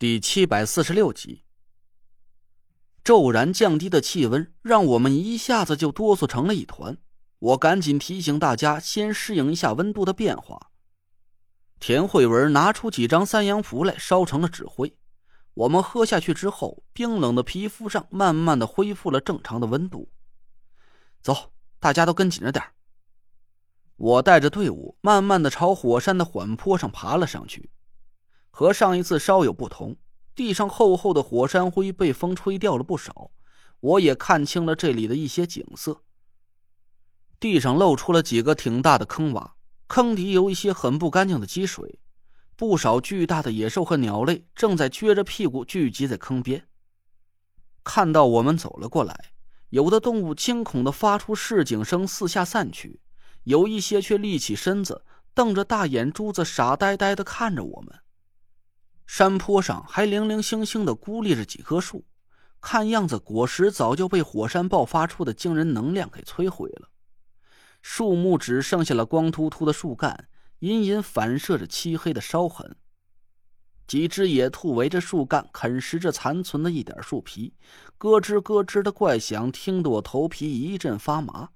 第七百四十六集，骤然降低的气温让我们一下子就哆嗦成了一团。我赶紧提醒大家先适应一下温度的变化。田慧文拿出几张三阳符来烧成了纸灰，我们喝下去之后，冰冷的皮肤上慢慢的恢复了正常的温度。走，大家都跟紧着点我带着队伍慢慢的朝火山的缓坡上爬了上去。和上一次稍有不同，地上厚厚的火山灰被风吹掉了不少，我也看清了这里的一些景色。地上露出了几个挺大的坑洼，坑底有一些很不干净的积水，不少巨大的野兽和鸟类正在撅着屁股聚集在坑边。看到我们走了过来，有的动物惊恐的发出示警声，四下散去；有一些却立起身子，瞪着大眼珠子，傻呆呆的看着我们。山坡上还零零星星的孤立着几棵树，看样子果实早就被火山爆发出的惊人能量给摧毁了。树木只剩下了光秃秃的树干，隐隐反射着漆黑的烧痕。几只野兔围着树干啃食着残存的一点树皮，咯吱咯吱的怪响听得我头皮一阵发麻。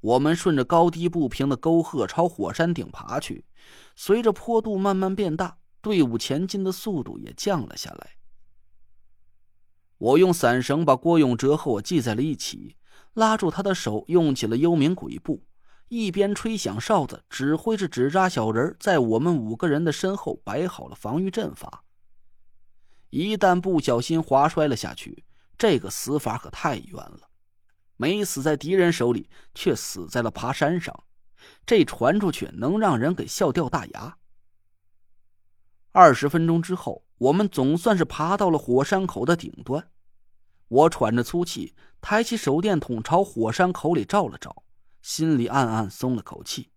我们顺着高低不平的沟壑朝火山顶爬去，随着坡度慢慢变大。队伍前进的速度也降了下来。我用伞绳把郭永哲和我系在了一起，拉住他的手，用起了幽冥鬼步，一边吹响哨子，指挥着纸扎小人在我们五个人的身后摆好了防御阵法。一旦不小心滑摔了下去，这个死法可太冤了，没死在敌人手里，却死在了爬山上，这传出去能让人给笑掉大牙。二十分钟之后，我们总算是爬到了火山口的顶端。我喘着粗气，抬起手电筒朝火山口里照了照，心里暗暗松了口气。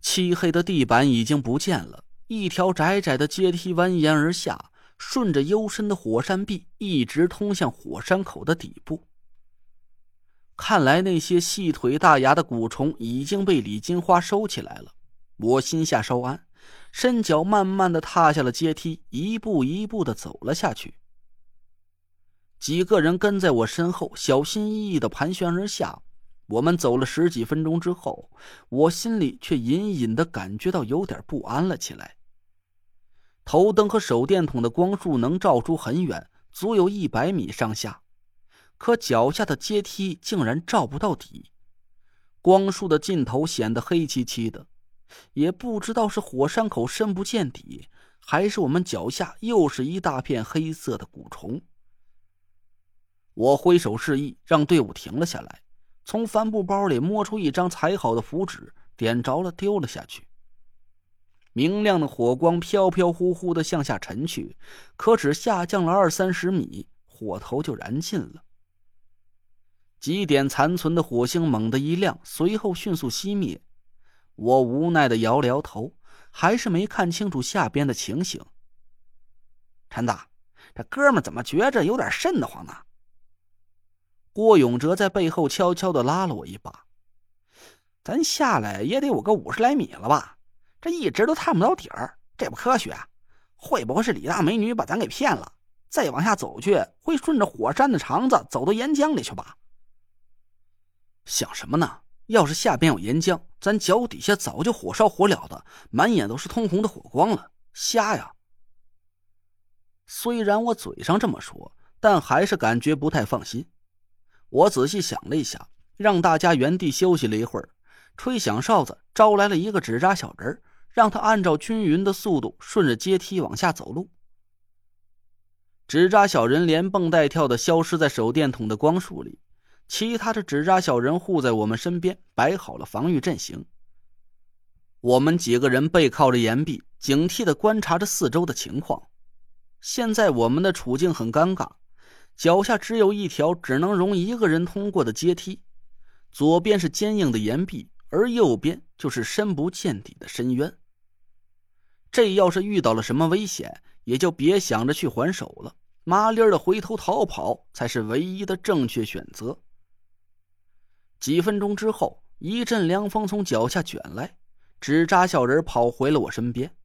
漆黑的地板已经不见了，一条窄窄的阶梯蜿蜒而下，顺着幽深的火山壁，一直通向火山口的底部。看来那些细腿大牙的蛊虫已经被李金花收起来了，我心下稍安。伸脚慢慢的踏下了阶梯，一步一步的走了下去。几个人跟在我身后，小心翼翼的盘旋而下。我们走了十几分钟之后，我心里却隐隐的感觉到有点不安了起来。头灯和手电筒的光束能照出很远，足有一百米上下，可脚下的阶梯竟然照不到底，光束的尽头显得黑漆漆的。也不知道是火山口深不见底，还是我们脚下又是一大片黑色的蛊虫。我挥手示意，让队伍停了下来，从帆布包里摸出一张裁好的符纸，点着了，丢了下去。明亮的火光飘飘忽忽的向下沉去，可只下降了二三十米，火头就燃尽了。几点残存的火星猛地一亮，随后迅速熄灭。我无奈的摇了摇头，还是没看清楚下边的情形。陈子，这哥们怎么觉着有点瘆得慌呢？郭永哲在背后悄悄的拉了我一把。咱下来也得有个五十来米了吧？这一直都探不到底儿，这不科学。会不会是李大美女把咱给骗了？再往下走去，会顺着火山的肠子走到岩浆里去吧？想什么呢？要是下边有岩浆，咱脚底下早就火烧火燎的，满眼都是通红的火光了。瞎呀！虽然我嘴上这么说，但还是感觉不太放心。我仔细想了一下，让大家原地休息了一会儿，吹响哨子，招来了一个纸扎小人，让他按照均匀的速度顺着阶梯往下走路。纸扎小人连蹦带跳的消失在手电筒的光束里。其他的纸扎小人护在我们身边，摆好了防御阵型。我们几个人背靠着岩壁，警惕的观察着四周的情况。现在我们的处境很尴尬，脚下只有一条只能容一个人通过的阶梯，左边是坚硬的岩壁，而右边就是深不见底的深渊。这要是遇到了什么危险，也就别想着去还手了，麻利儿的回头逃跑才是唯一的正确选择。几分钟之后，一阵凉风从脚下卷来，纸扎小人跑回了我身边。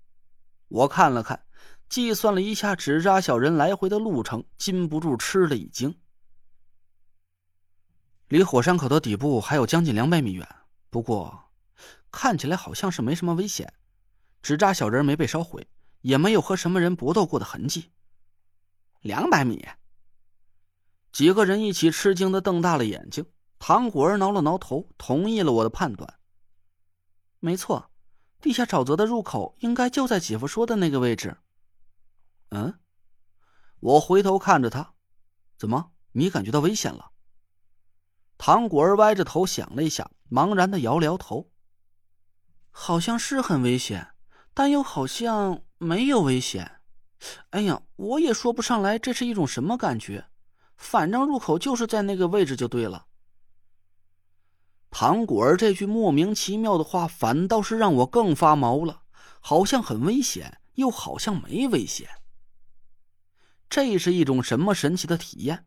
我看了看，计算了一下纸扎小人来回的路程，禁不住吃了一惊。离火山口的底部还有将近两百米远，不过看起来好像是没什么危险。纸扎小人没被烧毁，也没有和什么人搏斗过的痕迹。两百米，几个人一起吃惊的瞪大了眼睛。唐果儿挠了挠头，同意了我的判断。没错，地下沼泽的入口应该就在姐夫说的那个位置。嗯，我回头看着他，怎么？你感觉到危险了？唐果儿歪着头想了一下，茫然的摇了摇头。好像是很危险，但又好像没有危险。哎呀，我也说不上来这是一种什么感觉。反正入口就是在那个位置就对了。唐果儿这句莫名其妙的话，反倒是让我更发毛了。好像很危险，又好像没危险。这是一种什么神奇的体验？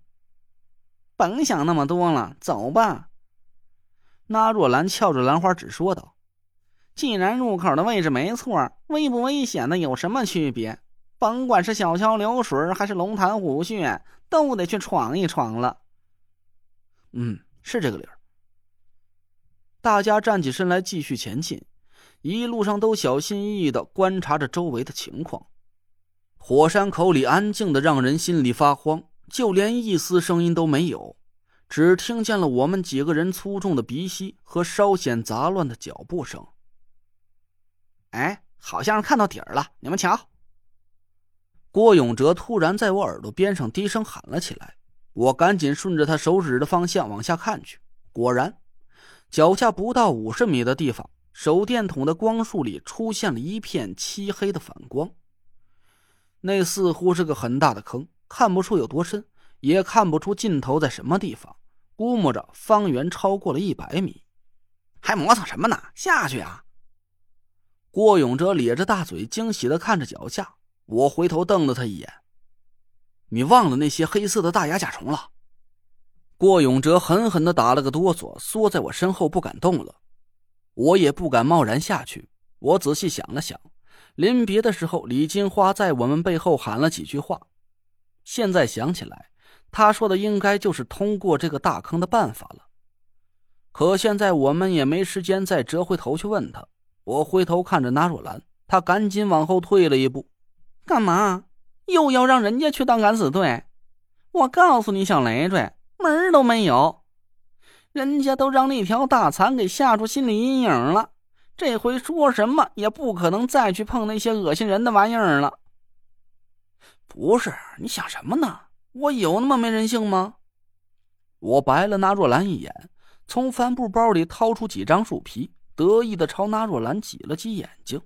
甭想那么多了，走吧。那若兰翘着兰花指说道：“既然入口的位置没错，危不危险的有什么区别？甭管是小桥流水还是龙潭虎穴，都得去闯一闯了。”嗯，是这个理儿。大家站起身来，继续前进，一路上都小心翼翼的观察着周围的情况。火山口里安静的让人心里发慌，就连一丝声音都没有，只听见了我们几个人粗重的鼻息和稍显杂乱的脚步声。哎，好像是看到底儿了，你们瞧！郭永哲突然在我耳朵边上低声喊了起来，我赶紧顺着他手指的方向往下看去，果然，脚下不到五十米的地方，手电筒的光束里出现了一片漆黑的反光。那似乎是个很大的坑，看不出有多深，也看不出尽头在什么地方，估摸着方圆超过了一百米。还磨蹭什么呢？下去啊！郭永哲咧着大嘴，惊喜的看着脚下。我回头瞪了他一眼：“你忘了那些黑色的大牙甲虫了？”郭永哲狠狠的打了个哆嗦，缩在我身后不敢动了。我也不敢贸然下去。我仔细想了想。临别的时候，李金花在我们背后喊了几句话。现在想起来，他说的应该就是通过这个大坑的办法了。可现在我们也没时间再折回头去问他。我回头看着纳若兰，她赶紧往后退了一步。干嘛？又要让人家去当敢死队？我告诉你，小累赘，门都没有。人家都让那条大蚕给吓出心理阴影了。这回说什么也不可能再去碰那些恶心人的玩意儿了。不是你想什么呢？我有那么没人性吗？我白了那若兰一眼，从帆布包里掏出几张树皮，得意的朝那若兰挤了挤眼睛。